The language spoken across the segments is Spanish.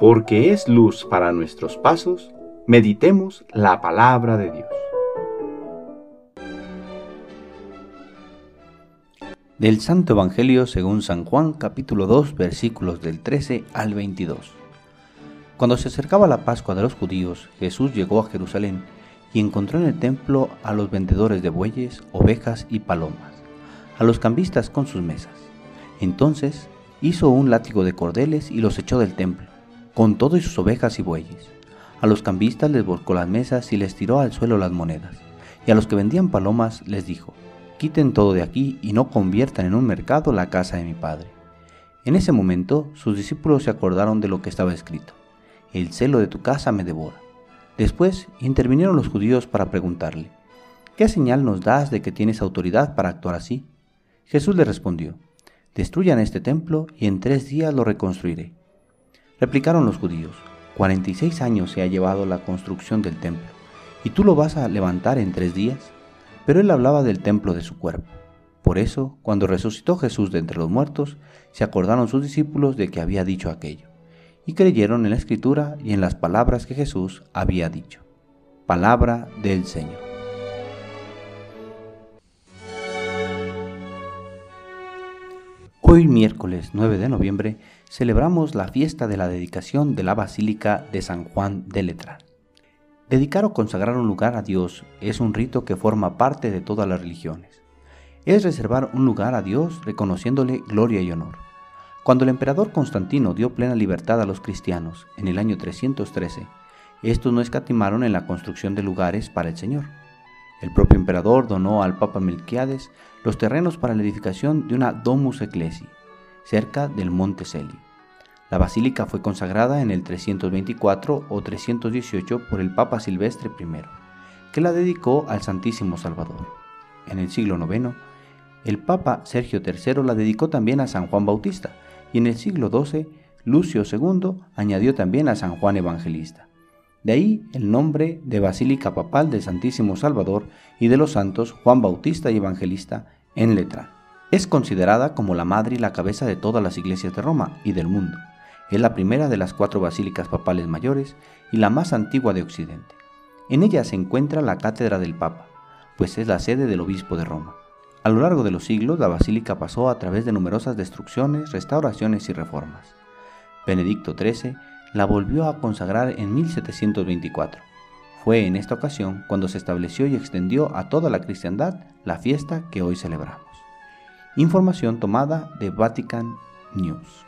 porque es luz para nuestros pasos, meditemos la palabra de Dios. Del Santo Evangelio según San Juan capítulo 2 versículos del 13 al 22. Cuando se acercaba la Pascua de los judíos, Jesús llegó a Jerusalén y encontró en el templo a los vendedores de bueyes, ovejas y palomas, a los cambistas con sus mesas. Entonces hizo un látigo de cordeles y los echó del templo con todo y sus ovejas y bueyes. A los cambistas les volcó las mesas y les tiró al suelo las monedas. Y a los que vendían palomas les dijo, quiten todo de aquí y no conviertan en un mercado la casa de mi padre. En ese momento sus discípulos se acordaron de lo que estaba escrito, el celo de tu casa me devora. Después intervinieron los judíos para preguntarle, ¿qué señal nos das de que tienes autoridad para actuar así? Jesús le respondió, destruyan este templo y en tres días lo reconstruiré. Replicaron los judíos, 46 años se ha llevado la construcción del templo, ¿y tú lo vas a levantar en tres días? Pero él hablaba del templo de su cuerpo. Por eso, cuando resucitó Jesús de entre los muertos, se acordaron sus discípulos de que había dicho aquello, y creyeron en la escritura y en las palabras que Jesús había dicho. Palabra del Señor. Hoy miércoles 9 de noviembre celebramos la fiesta de la dedicación de la Basílica de San Juan de Letrán. Dedicar o consagrar un lugar a Dios es un rito que forma parte de todas las religiones. Es reservar un lugar a Dios reconociéndole gloria y honor. Cuando el emperador Constantino dio plena libertad a los cristianos en el año 313, estos no escatimaron en la construcción de lugares para el Señor. El propio emperador donó al Papa Melquiades los terrenos para la edificación de una Domus Ecclesi, cerca del Monte Celi. La basílica fue consagrada en el 324 o 318 por el Papa Silvestre I, que la dedicó al Santísimo Salvador. En el siglo IX, el Papa Sergio III la dedicó también a San Juan Bautista, y en el siglo XII, Lucio II añadió también a San Juan Evangelista. De ahí el nombre de Basílica Papal del Santísimo Salvador y de los santos Juan Bautista y Evangelista en letra. Es considerada como la madre y la cabeza de todas las iglesias de Roma y del mundo. Es la primera de las cuatro basílicas papales mayores y la más antigua de Occidente. En ella se encuentra la cátedra del Papa, pues es la sede del obispo de Roma. A lo largo de los siglos, la basílica pasó a través de numerosas destrucciones, restauraciones y reformas. Benedicto XIII la volvió a consagrar en 1724. Fue en esta ocasión cuando se estableció y extendió a toda la cristiandad la fiesta que hoy celebramos. Información tomada de Vatican News.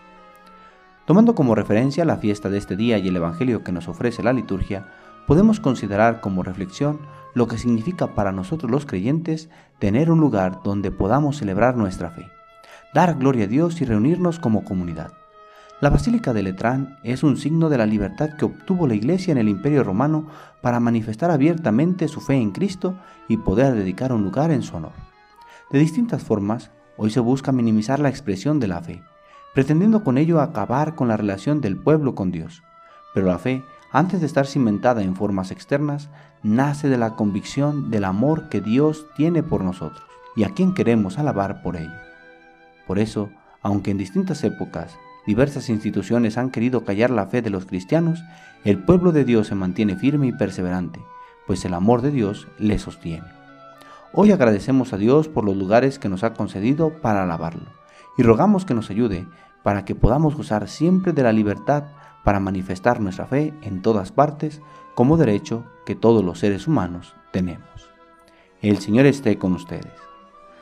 Tomando como referencia la fiesta de este día y el Evangelio que nos ofrece la liturgia, podemos considerar como reflexión lo que significa para nosotros los creyentes tener un lugar donde podamos celebrar nuestra fe, dar gloria a Dios y reunirnos como comunidad. La Basílica de Letrán es un signo de la libertad que obtuvo la Iglesia en el Imperio Romano para manifestar abiertamente su fe en Cristo y poder dedicar un lugar en su honor. De distintas formas, hoy se busca minimizar la expresión de la fe, pretendiendo con ello acabar con la relación del pueblo con Dios. Pero la fe, antes de estar cimentada en formas externas, nace de la convicción del amor que Dios tiene por nosotros y a quien queremos alabar por ello. Por eso, aunque en distintas épocas diversas instituciones han querido callar la fe de los cristianos, el pueblo de Dios se mantiene firme y perseverante, pues el amor de Dios le sostiene. Hoy agradecemos a Dios por los lugares que nos ha concedido para alabarlo y rogamos que nos ayude para que podamos gozar siempre de la libertad para manifestar nuestra fe en todas partes como derecho que todos los seres humanos tenemos. El Señor esté con ustedes.